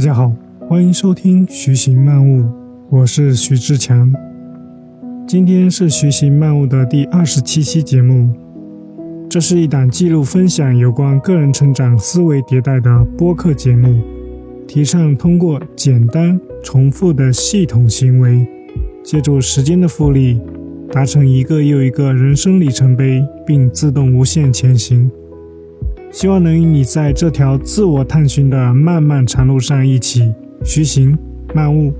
大家好，欢迎收听《徐行漫悟》，我是徐志强。今天是《徐行漫悟》的第二十七期节目。这是一档记录分享有关个人成长、思维迭代的播客节目，提倡通过简单重复的系统行为，借助时间的复利，达成一个又一个人生里程碑，并自动无限前行。希望能与你在这条自我探寻的漫漫长路上一起徐行漫悟。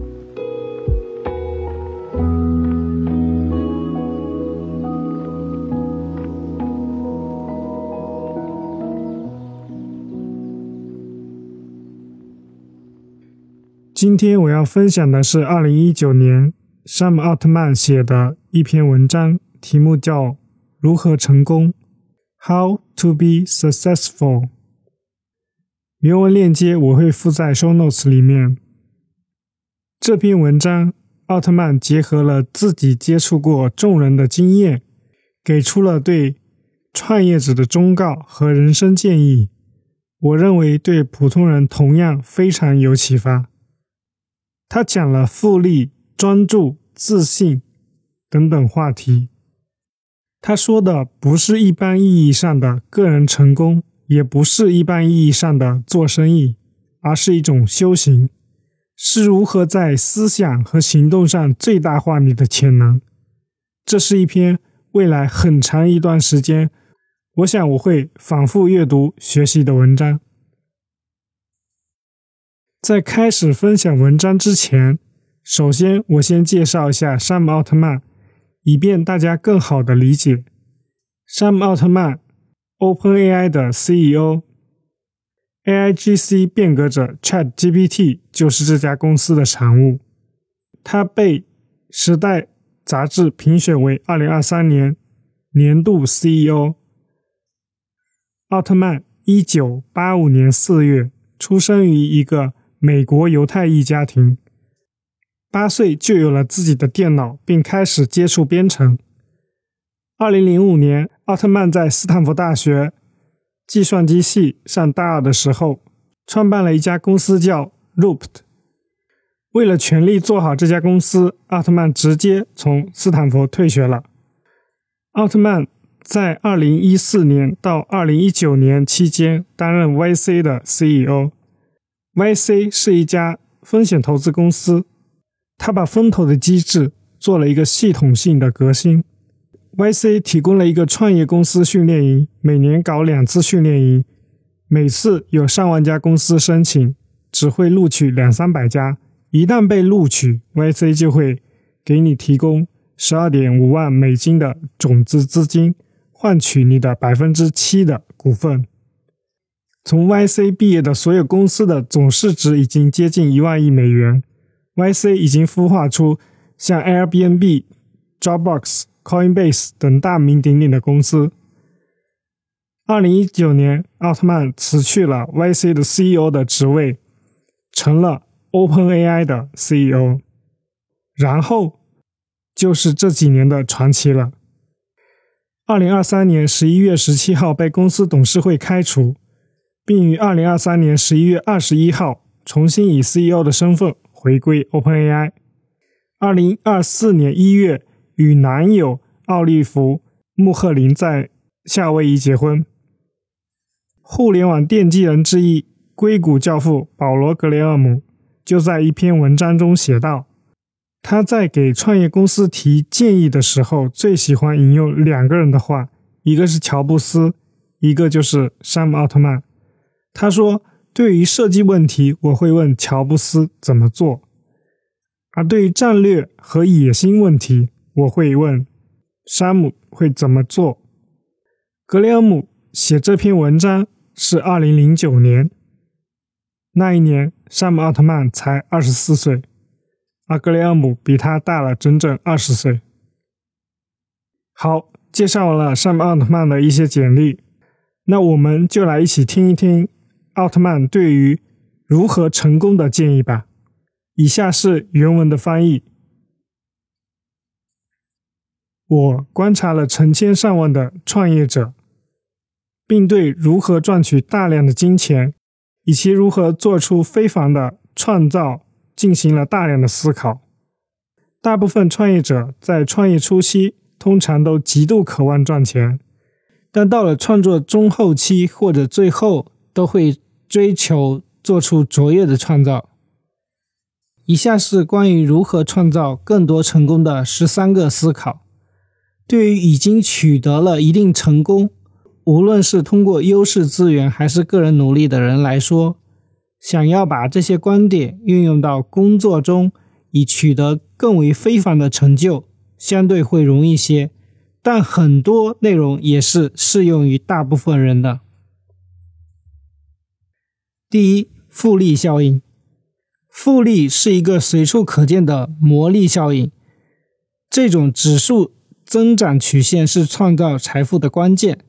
今天我要分享的是二零一九年山姆奥特曼写的一篇文章，题目叫《如何成功》。How to be successful？原文链接我会附在 show notes 里面。这篇文章，奥特曼结合了自己接触过众人的经验，给出了对创业者的忠告和人生建议。我认为对普通人同样非常有启发。他讲了复利、专注、自信等等话题。他说的不是一般意义上的个人成功，也不是一般意义上的做生意，而是一种修行，是如何在思想和行动上最大化你的潜能。这是一篇未来很长一段时间，我想我会反复阅读学习的文章。在开始分享文章之前，首先我先介绍一下山姆奥特曼。以便大家更好的理解，山姆奥特曼，OpenAI 的 CEO，AIGC 变革者 ChatGPT 就是这家公司的产物。他被《时代》杂志评选为2023年年度 CEO。奥特曼1985年4月出生于一个美国犹太裔家庭。八岁就有了自己的电脑，并开始接触编程。二零零五年，奥特曼在斯坦福大学计算机系上大二的时候，创办了一家公司叫 Looped。为了全力做好这家公司，奥特曼直接从斯坦福退学了。奥特曼在二零一四年到二零一九年期间担任 YC 的 CEO。YC 是一家风险投资公司。他把风投的机制做了一个系统性的革新。YC 提供了一个创业公司训练营，每年搞两次训练营，每次有上万家公司申请，只会录取两三百家。一旦被录取，YC 就会给你提供十二点五万美金的种子资金，换取你的百分之七的股份。从 YC 毕业的所有公司的总市值已经接近一万亿美元。YC 已经孵化出像 Airbnb、Dropbox、Coinbase 等大名鼎鼎的公司。二零一九年，奥特曼辞去了 YC 的 CEO 的职位，成了 OpenAI 的 CEO。然后就是这几年的传奇了。二零二三年十一月十七号被公司董事会开除，并于二零二三年十一月二十一号重新以 CEO 的身份。回归 OpenAI，二零二四年一月与男友奥利弗·穆赫林在夏威夷结婚。互联网奠基人之一、硅谷教父保罗·格雷厄姆就在一篇文章中写道：“他在给创业公司提建议的时候，最喜欢引用两个人的话，一个是乔布斯，一个就是山姆·奥特曼。”他说。对于设计问题，我会问乔布斯怎么做；而对于战略和野心问题，我会问山姆会怎么做。格雷厄姆写这篇文章是二零零九年，那一年山姆奥特曼才二十四岁，而格雷厄姆比他大了整整二十岁。好，介绍完了山姆奥特曼的一些简历，那我们就来一起听一听。奥特曼对于如何成功的建议吧。以下是原文的翻译。我观察了成千上万的创业者，并对如何赚取大量的金钱以及如何做出非凡的创造进行了大量的思考。大部分创业者在创业初期通常都极度渴望赚钱，但到了创作中后期或者最后，都会追求做出卓越的创造。以下是关于如何创造更多成功的十三个思考。对于已经取得了一定成功，无论是通过优势资源还是个人努力的人来说，想要把这些观点运用到工作中，以取得更为非凡的成就，相对会容易些。但很多内容也是适用于大部分人的。第一，复利效应。复利是一个随处可见的魔力效应，这种指数增长曲线是创造财富的关键。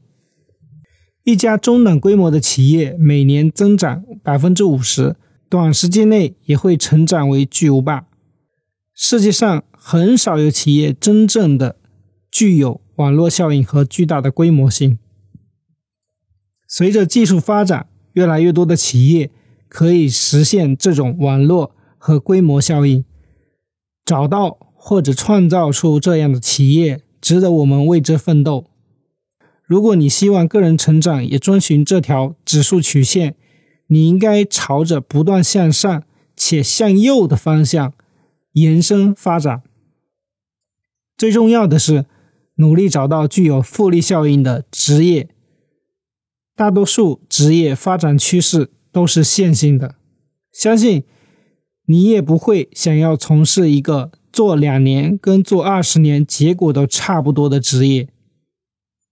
一家中等规模的企业每年增长百分之五十，短时间内也会成长为巨无霸。世界上很少有企业真正的具有网络效应和巨大的规模性。随着技术发展，越来越多的企业。可以实现这种网络和规模效应，找到或者创造出这样的企业，值得我们为之奋斗。如果你希望个人成长也遵循这条指数曲线，你应该朝着不断向上且向右的方向延伸发展。最重要的是，努力找到具有复利效应的职业。大多数职业发展趋势。都是线性的，相信你也不会想要从事一个做两年跟做二十年结果都差不多的职业。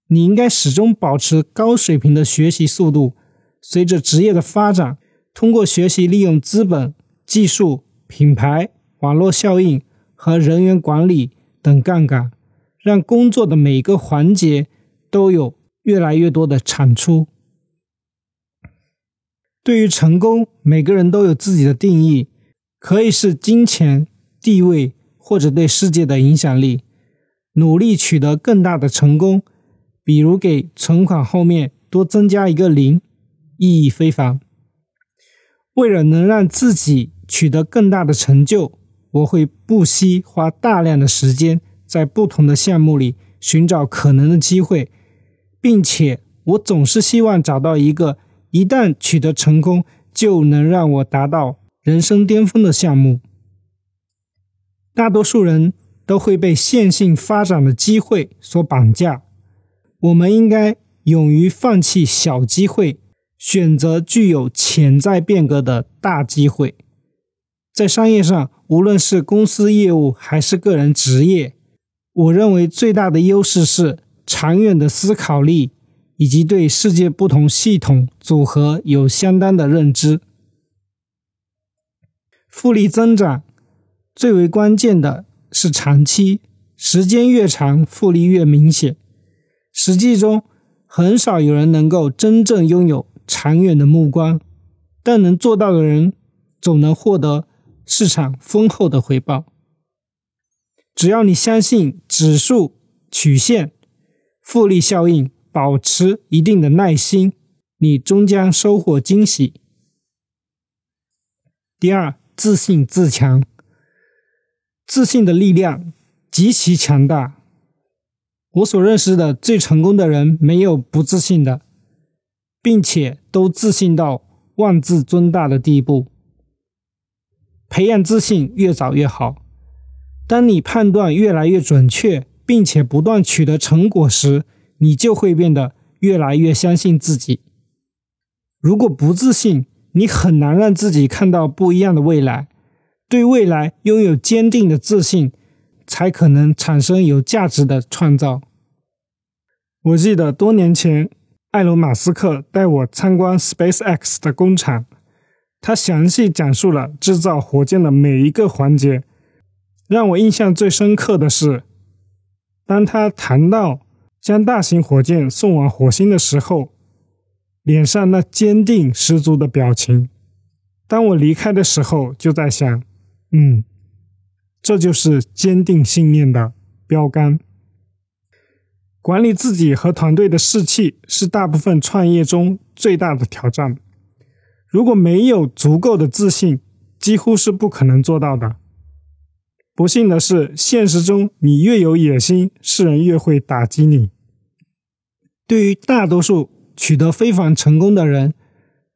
你应该始终保持高水平的学习速度，随着职业的发展，通过学习利用资本、技术、品牌、网络效应和人员管理等杠杆，让工作的每个环节都有越来越多的产出。对于成功，每个人都有自己的定义，可以是金钱、地位，或者对世界的影响力。努力取得更大的成功，比如给存款后面多增加一个零，意义非凡。为了能让自己取得更大的成就，我会不惜花大量的时间在不同的项目里寻找可能的机会，并且我总是希望找到一个。一旦取得成功，就能让我达到人生巅峰的项目。大多数人都会被线性发展的机会所绑架，我们应该勇于放弃小机会，选择具有潜在变革的大机会。在商业上，无论是公司业务还是个人职业，我认为最大的优势是长远的思考力。以及对世界不同系统组合有相当的认知。复利增长最为关键的是长期，时间越长，复利越明显。实际中，很少有人能够真正拥有长远的目光，但能做到的人，总能获得市场丰厚的回报。只要你相信指数曲线复利效应。保持一定的耐心，你终将收获惊喜。第二，自信自强，自信的力量极其强大。我所认识的最成功的人，没有不自信的，并且都自信到妄自尊大的地步。培养自信越早越好。当你判断越来越准确，并且不断取得成果时，你就会变得越来越相信自己。如果不自信，你很难让自己看到不一样的未来。对未来拥有坚定的自信，才可能产生有价值的创造。我记得多年前，埃隆·马斯克带我参观 SpaceX 的工厂，他详细讲述了制造火箭的每一个环节。让我印象最深刻的是，当他谈到。将大型火箭送往火星的时候，脸上那坚定十足的表情。当我离开的时候，就在想，嗯，这就是坚定信念的标杆。管理自己和团队的士气是大部分创业中最大的挑战。如果没有足够的自信，几乎是不可能做到的。不幸的是，现实中你越有野心，世人越会打击你。对于大多数取得非凡成功的人，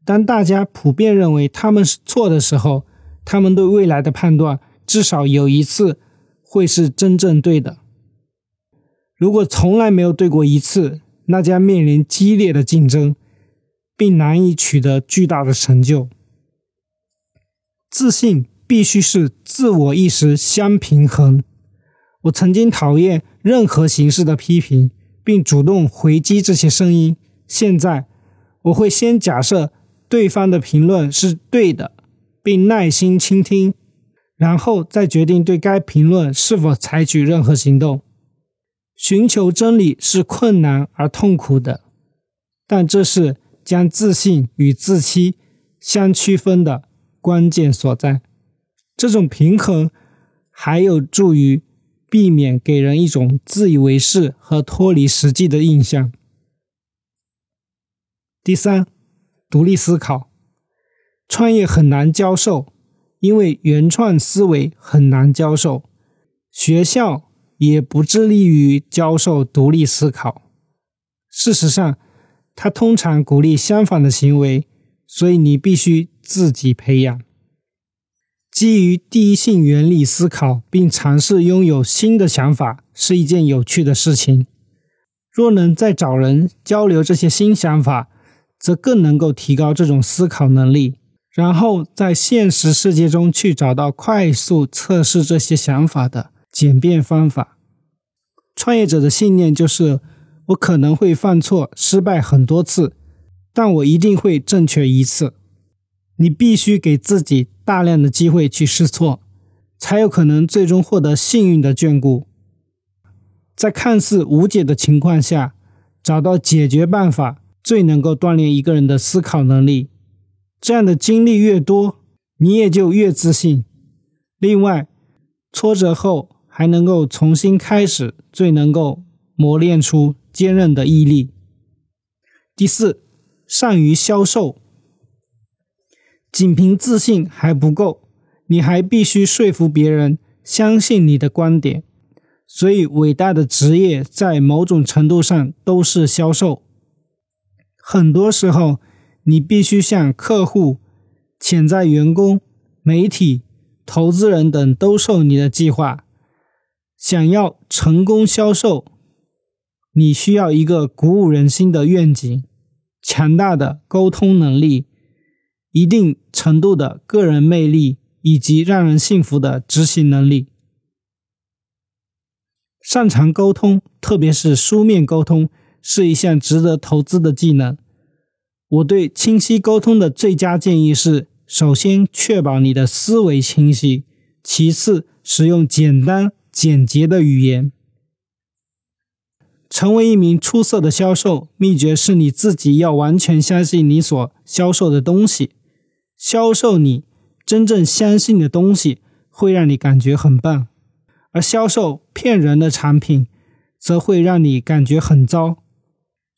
当大家普遍认为他们是错的时候，他们对未来的判断至少有一次会是真正对的。如果从来没有对过一次，那将面临激烈的竞争。并难以取得巨大的成就。自信必须是自我意识相平衡。我曾经讨厌任何形式的批评，并主动回击这些声音。现在，我会先假设对方的评论是对的，并耐心倾听，然后再决定对该评论是否采取任何行动。寻求真理是困难而痛苦的，但这是。将自信与自欺相区分的关键所在，这种平衡还有助于避免给人一种自以为是和脱离实际的印象。第三，独立思考，创业很难教授，因为原创思维很难教授，学校也不致力于教授独立思考。事实上。他通常鼓励相反的行为，所以你必须自己培养。基于第一性原理思考，并尝试拥有新的想法，是一件有趣的事情。若能再找人交流这些新想法，则更能够提高这种思考能力。然后在现实世界中去找到快速测试这些想法的简便方法。创业者的信念就是。我可能会犯错、失败很多次，但我一定会正确一次。你必须给自己大量的机会去试错，才有可能最终获得幸运的眷顾。在看似无解的情况下，找到解决办法，最能够锻炼一个人的思考能力。这样的经历越多，你也就越自信。另外，挫折后还能够重新开始，最能够磨练出。坚韧的毅力。第四，善于销售。仅凭自信还不够，你还必须说服别人相信你的观点。所以，伟大的职业在某种程度上都是销售。很多时候，你必须向客户、潜在员工、媒体、投资人等兜售你的计划。想要成功销售。你需要一个鼓舞人心的愿景，强大的沟通能力，一定程度的个人魅力，以及让人信服的执行能力。擅长沟通，特别是书面沟通，是一项值得投资的技能。我对清晰沟通的最佳建议是：首先，确保你的思维清晰；其次，使用简单简洁的语言。成为一名出色的销售，秘诀是你自己要完全相信你所销售的东西。销售你真正相信的东西，会让你感觉很棒；而销售骗人的产品，则会让你感觉很糟。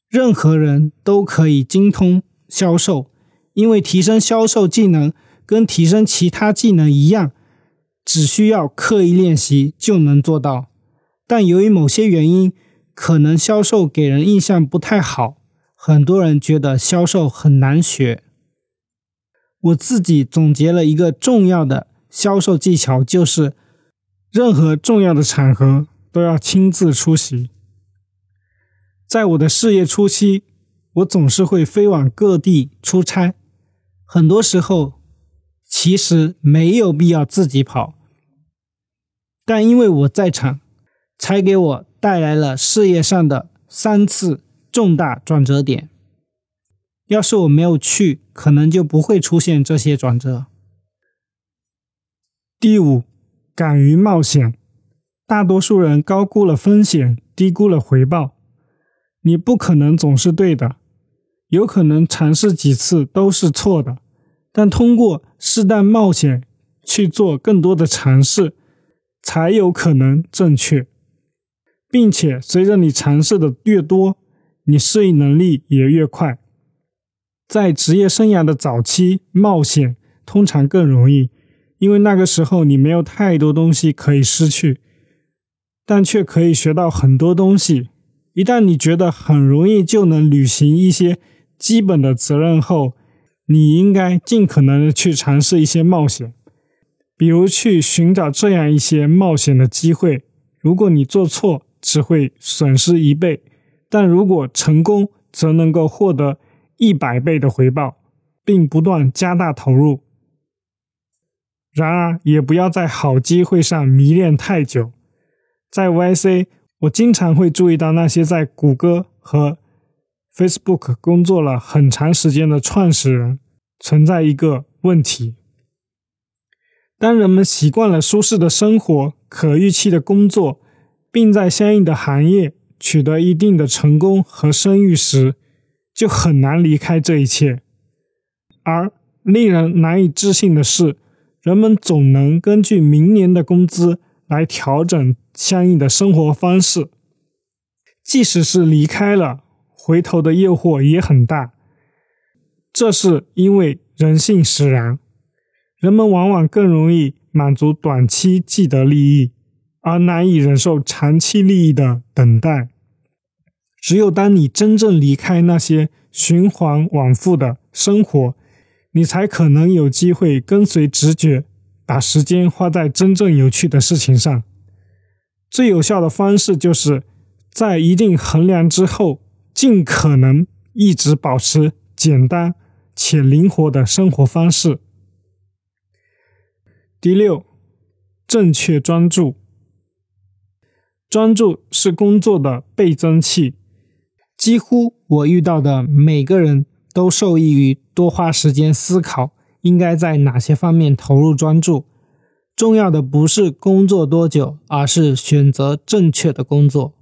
任何人都可以精通销售，因为提升销售技能跟提升其他技能一样，只需要刻意练习就能做到。但由于某些原因，可能销售给人印象不太好，很多人觉得销售很难学。我自己总结了一个重要的销售技巧，就是任何重要的场合都要亲自出席。在我的事业初期，我总是会飞往各地出差，很多时候其实没有必要自己跑，但因为我在场，才给我。带来了事业上的三次重大转折点。要是我没有去，可能就不会出现这些转折。第五，敢于冒险。大多数人高估了风险，低估了回报。你不可能总是对的，有可能尝试几次都是错的。但通过适当冒险去做更多的尝试，才有可能正确。并且随着你尝试的越多，你适应能力也越快。在职业生涯的早期，冒险通常更容易，因为那个时候你没有太多东西可以失去，但却可以学到很多东西。一旦你觉得很容易就能履行一些基本的责任后，你应该尽可能的去尝试一些冒险，比如去寻找这样一些冒险的机会。如果你做错，只会损失一倍；但如果成功，则能够获得一百倍的回报，并不断加大投入。然而，也不要在好机会上迷恋太久。在 YC。我经常会注意到那些在谷歌和 Facebook 工作了很长时间的创始人存在一个问题：当人们习惯了舒适的生活、可预期的工作，并在相应的行业取得一定的成功和声誉时，就很难离开这一切。而令人难以置信的是，人们总能根据明年的工资来调整。相应的生活方式，即使是离开了，回头的诱惑也很大。这是因为人性使然，人们往往更容易满足短期既得利益，而难以忍受长期利益的等待。只有当你真正离开那些循环往复的生活，你才可能有机会跟随直觉，把时间花在真正有趣的事情上。最有效的方式就是在一定衡量之后，尽可能一直保持简单且灵活的生活方式。第六，正确专注。专注是工作的倍增器。几乎我遇到的每个人都受益于多花时间思考应该在哪些方面投入专注。重要的不是工作多久，而是选择正确的工作。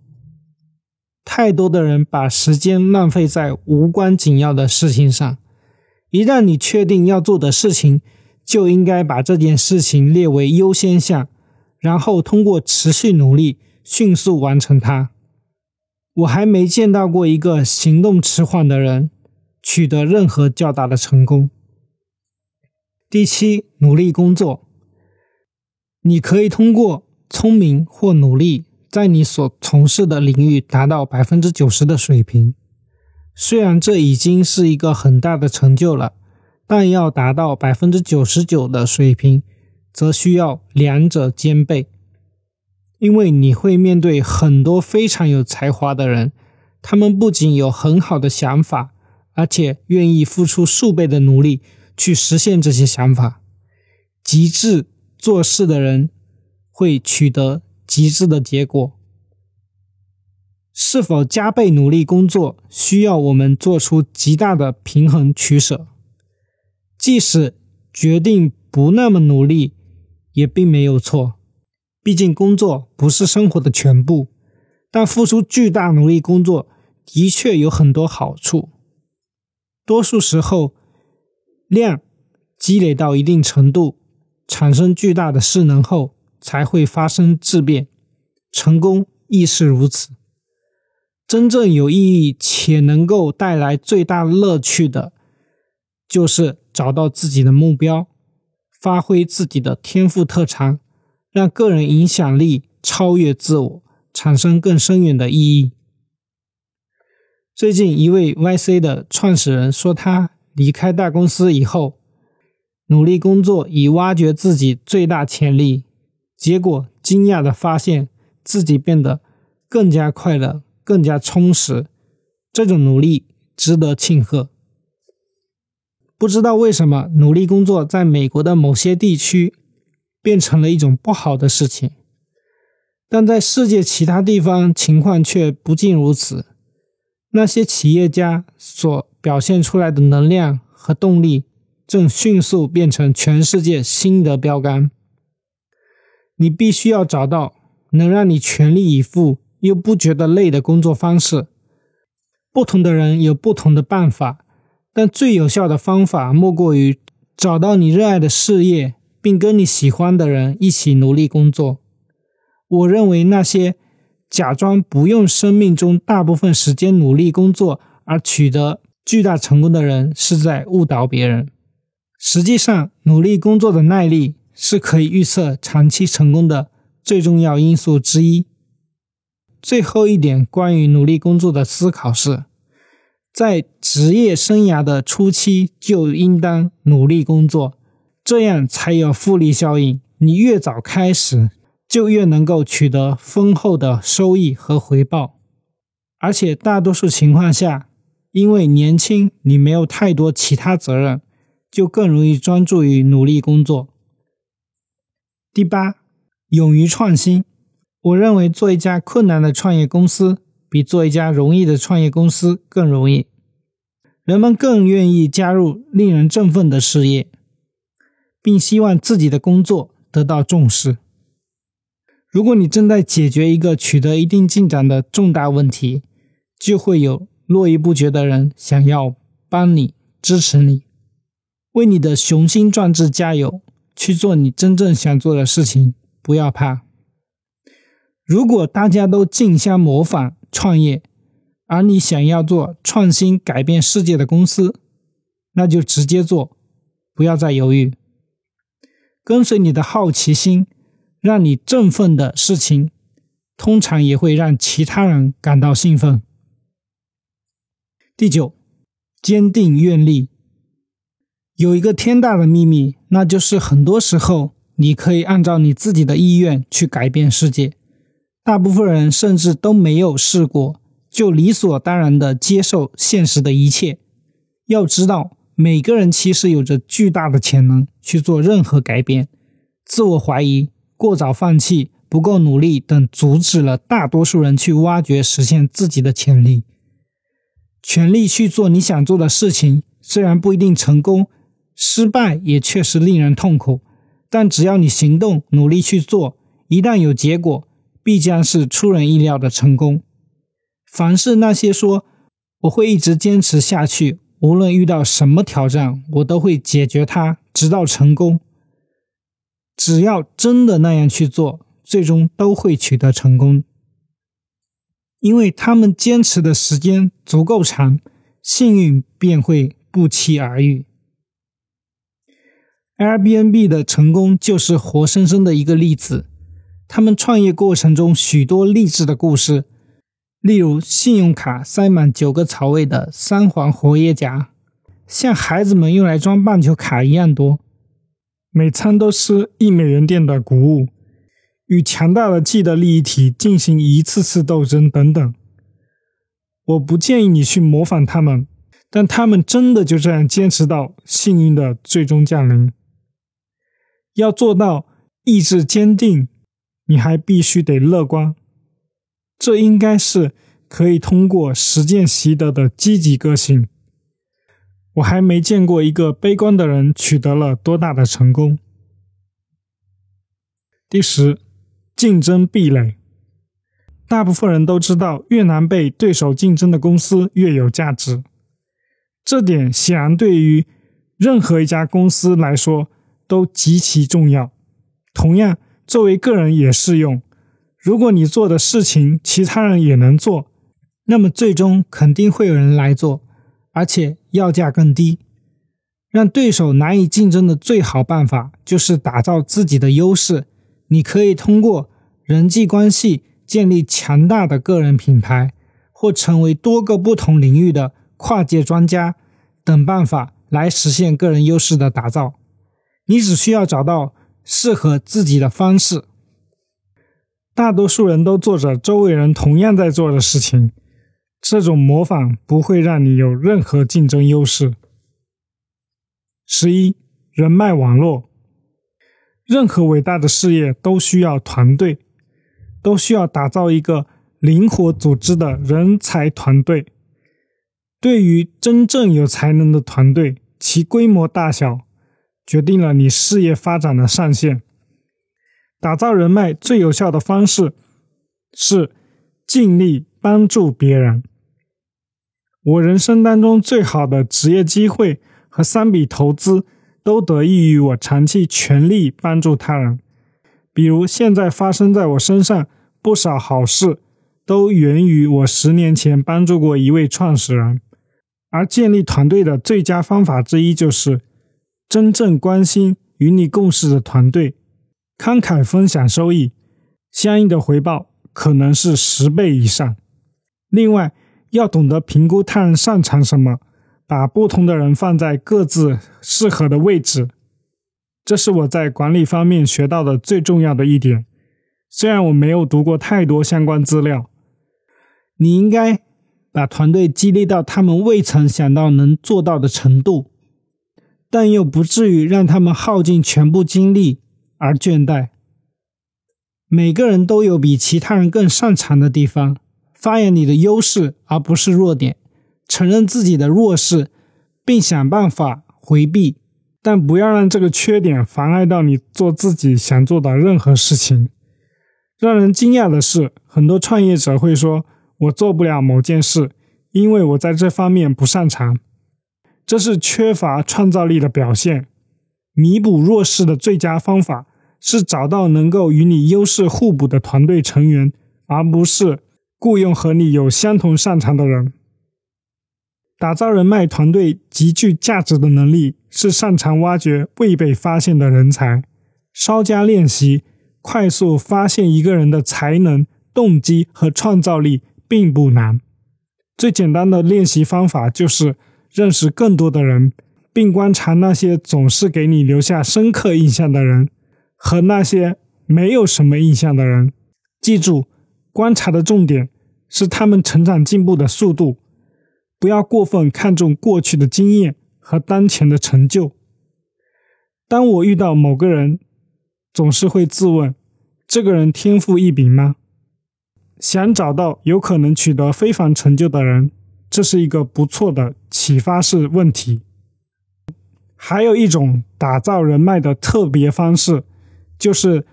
太多的人把时间浪费在无关紧要的事情上。一旦你确定要做的事情，就应该把这件事情列为优先项，然后通过持续努力迅速完成它。我还没见到过一个行动迟缓的人取得任何较大的成功。第七，努力工作。你可以通过聪明或努力，在你所从事的领域达到百分之九十的水平。虽然这已经是一个很大的成就了，但要达到百分之九十九的水平，则需要两者兼备。因为你会面对很多非常有才华的人，他们不仅有很好的想法，而且愿意付出数倍的努力去实现这些想法。极致。做事的人会取得极致的结果。是否加倍努力工作，需要我们做出极大的平衡取舍。即使决定不那么努力，也并没有错。毕竟工作不是生活的全部，但付出巨大努力工作的确有很多好处。多数时候，量积累到一定程度。产生巨大的势能后，才会发生质变。成功亦是如此。真正有意义且能够带来最大乐趣的，就是找到自己的目标，发挥自己的天赋特长，让个人影响力超越自我，产生更深远的意义。最近，一位 YC 的创始人说，他离开大公司以后。努力工作以挖掘自己最大潜力，结果惊讶的发现自己变得更加快乐、更加充实。这种努力值得庆贺。不知道为什么，努力工作在美国的某些地区变成了一种不好的事情，但在世界其他地方情况却不尽如此。那些企业家所表现出来的能量和动力。正迅速变成全世界新的标杆。你必须要找到能让你全力以赴又不觉得累的工作方式。不同的人有不同的办法，但最有效的方法莫过于找到你热爱的事业，并跟你喜欢的人一起努力工作。我认为那些假装不用生命中大部分时间努力工作而取得巨大成功的人是在误导别人。实际上，努力工作的耐力是可以预测长期成功的最重要因素之一。最后一点关于努力工作的思考是，在职业生涯的初期就应当努力工作，这样才有复利效应。你越早开始，就越能够取得丰厚的收益和回报。而且大多数情况下，因为年轻，你没有太多其他责任。就更容易专注于努力工作。第八，勇于创新。我认为做一家困难的创业公司，比做一家容易的创业公司更容易。人们更愿意加入令人振奋的事业，并希望自己的工作得到重视。如果你正在解决一个取得一定进展的重大问题，就会有络绎不绝的人想要帮你、支持你。为你的雄心壮志加油！去做你真正想做的事情，不要怕。如果大家都竞相模仿创业，而你想要做创新改变世界的公司，那就直接做，不要再犹豫。跟随你的好奇心，让你振奋的事情，通常也会让其他人感到兴奋。第九，坚定愿力。有一个天大的秘密，那就是很多时候你可以按照你自己的意愿去改变世界。大部分人甚至都没有试过，就理所当然的接受现实的一切。要知道，每个人其实有着巨大的潜能去做任何改变。自我怀疑、过早放弃、不够努力等，阻止了大多数人去挖掘、实现自己的潜力。全力去做你想做的事情，虽然不一定成功。失败也确实令人痛苦，但只要你行动、努力去做，一旦有结果，必将是出人意料的成功。凡是那些说我会一直坚持下去，无论遇到什么挑战，我都会解决它，直到成功。只要真的那样去做，最终都会取得成功，因为他们坚持的时间足够长，幸运便会不期而遇。Airbnb 的成功就是活生生的一个例子。他们创业过程中许多励志的故事，例如信用卡塞满九个槽位的三环活页夹，像孩子们用来装棒球卡一样多；每餐都吃一美元店的谷物，与强大的既得利益体进行一次次斗争等等。我不建议你去模仿他们，但他们真的就这样坚持到幸运的最终降临。要做到意志坚定，你还必须得乐观。这应该是可以通过实践习得的积极个性。我还没见过一个悲观的人取得了多大的成功。第十，竞争壁垒。大部分人都知道，越难被对手竞争的公司越有价值。这点显然对于任何一家公司来说。都极其重要。同样，作为个人也适用。如果你做的事情其他人也能做，那么最终肯定会有人来做，而且要价更低。让对手难以竞争的最好办法就是打造自己的优势。你可以通过人际关系建立强大的个人品牌，或成为多个不同领域的跨界专家等办法来实现个人优势的打造。你只需要找到适合自己的方式。大多数人都做着周围人同样在做的事情，这种模仿不会让你有任何竞争优势。十一，人脉网络。任何伟大的事业都需要团队，都需要打造一个灵活组织的人才团队。对于真正有才能的团队，其规模大小。决定了你事业发展的上限。打造人脉最有效的方式是尽力帮助别人。我人生当中最好的职业机会和三笔投资都得益于我长期全力帮助他人。比如现在发生在我身上不少好事，都源于我十年前帮助过一位创始人，而建立团队的最佳方法之一就是真正关心与你共事的团队，慷慨分享收益，相应的回报可能是十倍以上。另外，要懂得评估他人擅长什么，把不同的人放在各自适合的位置，这是我在管理方面学到的最重要的一点。虽然我没有读过太多相关资料，你应该把团队激励到他们未曾想到能做到的程度，但又不至于让他们耗尽全部精力而倦怠。每个人都有比其他人更擅长的地方。发扬你的优势，而不是弱点；承认自己的弱势，并想办法回避，但不要让这个缺点妨碍到你做自己想做的任何事情。让人惊讶的是，很多创业者会说：“我做不了某件事，因为我在这方面不擅长。”这是缺乏创造力的表现。弥补弱势的最佳方法是找到能够与你优势互补的团队成员，而不是。雇佣和你有相同擅长的人，打造人脉团队极具价值的能力是擅长挖掘未被发现的人才。稍加练习，快速发现一个人的才能、动机和创造力并不难。最简单的练习方法就是认识更多的人，并观察那些总是给你留下深刻印象的人和那些没有什么印象的人。记住，观察的重点。是他们成长进步的速度，不要过分看重过去的经验和当前的成就。当我遇到某个人，总是会自问：这个人天赋异禀吗？想找到有可能取得非凡成就的人，这是一个不错的启发式问题。还有一种打造人脉的特别方式，就是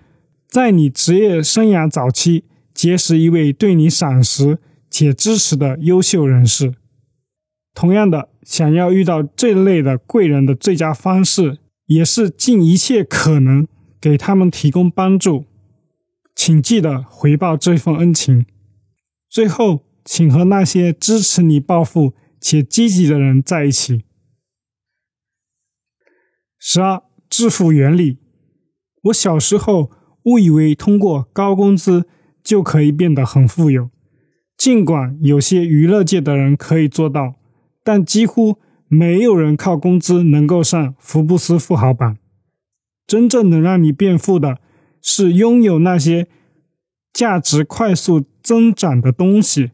在你职业生涯早期。结识一位对你赏识且支持的优秀人士。同样的，想要遇到这类的贵人的最佳方式，也是尽一切可能给他们提供帮助。请记得回报这份恩情。最后，请和那些支持你暴富且积极的人在一起。十二，致富原理。我小时候误以为通过高工资。就可以变得很富有。尽管有些娱乐界的人可以做到，但几乎没有人靠工资能够上福布斯富豪榜。真正能让你变富的，是拥有那些价值快速增长的东西，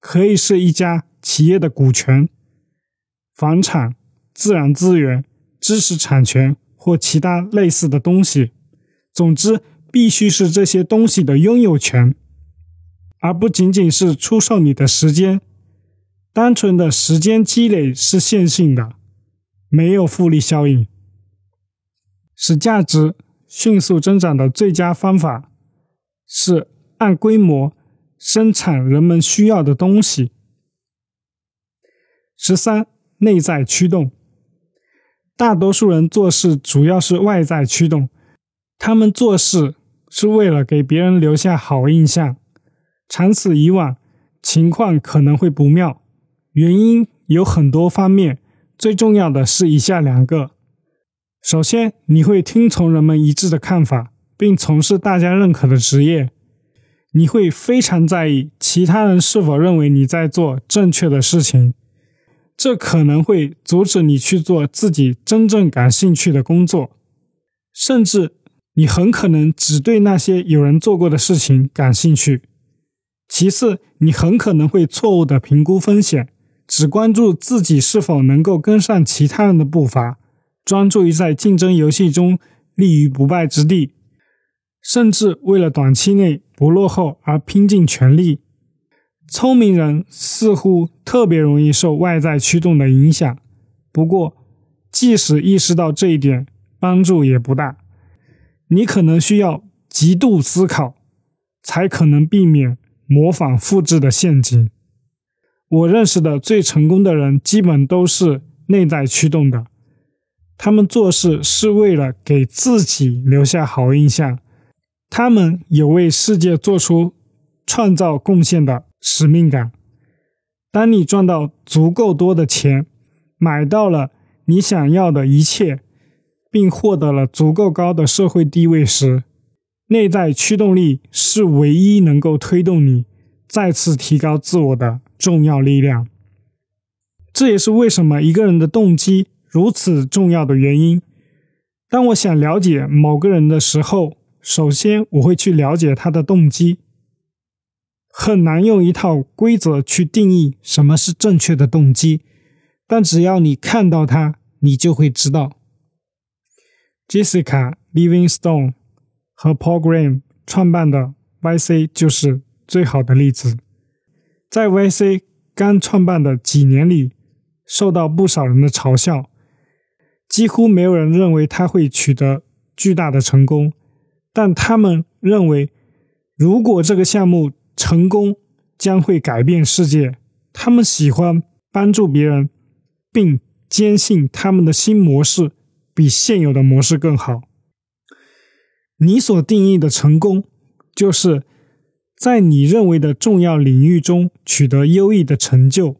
可以是一家企业的股权、房产、自然资源、知识产权或其他类似的东西。总之。必须是这些东西的拥有权，而不仅仅是出售你的时间。单纯的时间积累是线性的，没有复利效应。使价值迅速增长的最佳方法是按规模生产人们需要的东西。十三，内在驱动。大多数人做事主要是外在驱动，他们做事。是为了给别人留下好印象，长此以往，情况可能会不妙。原因有很多方面，最重要的是以下两个：首先，你会听从人们一致的看法，并从事大家认可的职业；你会非常在意其他人是否认为你在做正确的事情，这可能会阻止你去做自己真正感兴趣的工作，甚至。你很可能只对那些有人做过的事情感兴趣。其次，你很可能会错误的评估风险，只关注自己是否能够跟上其他人的步伐，专注于在竞争游戏中立于不败之地，甚至为了短期内不落后而拼尽全力。聪明人似乎特别容易受外在驱动的影响，不过，即使意识到这一点，帮助也不大。你可能需要极度思考，才可能避免模仿复制的陷阱。我认识的最成功的人，基本都是内在驱动的。他们做事是为了给自己留下好印象，他们有为世界做出创造贡献的使命感。当你赚到足够多的钱，买到了你想要的一切，并获得了足够高的社会地位时，内在驱动力是唯一能够推动你再次提高自我的重要力量。这也是为什么一个人的动机如此重要的原因。当我想了解某个人的时候，首先我会去了解他的动机。很难用一套规则去定义什么是正确的动机，但只要你看到它，你就会知道。Jessica Livingstone 和 Paul Graham 创办的 YC 就是最好的例子。在 YC 刚创办的几年里，受到不少人的嘲笑，几乎没有人认为他会取得巨大的成功，但他们认为，如果这个项目成功将会改变世界。他们喜欢帮助别人，并坚信他们的新模式比现有的模式更好。你所定义的成功，就是在你认为的重要领域中取得优异的成就。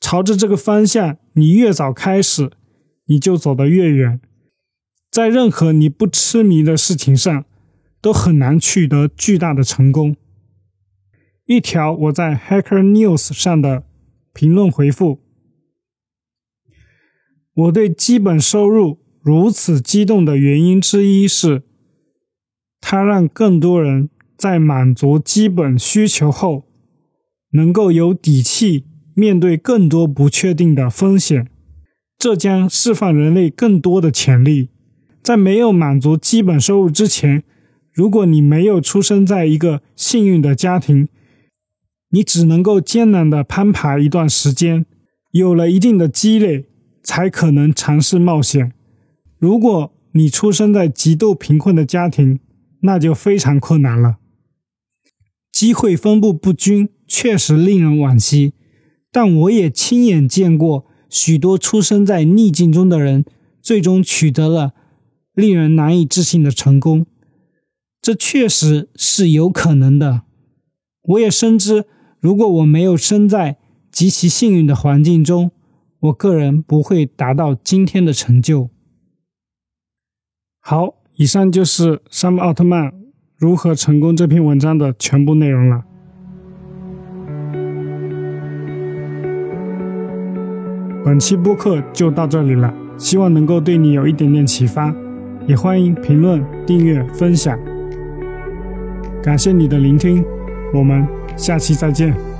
朝着这个方向，你越早开始，你就走得越远。在任何你不痴迷的事情上，都很难取得巨大的成功。一条我在 Hacker News 上的评论回复：我对基本收入如此激动的原因之一是，它让更多人在满足基本需求后，能够有底气面对更多不确定的风险。这将释放人类更多的潜力。在没有满足基本收入之前，如果你没有出生在一个幸运的家庭，你只能够艰难的攀爬一段时间，有了一定的积累，才可能尝试冒险。如果你出生在极度贫困的家庭，那就非常困难了。机会分布不均确实令人惋惜，但我也亲眼见过许多出生在逆境中的人，最终取得了令人难以置信的成功。这确实是有可能的。我也深知。如果我没有生在极其幸运的环境中，我个人不会达到今天的成就。好，以上就是山姆奥特曼如何成功这篇文章的全部内容了。本期播客就到这里了，希望能够对你有一点点启发，也欢迎评论、订阅、分享。感谢你的聆听。我们下期再见。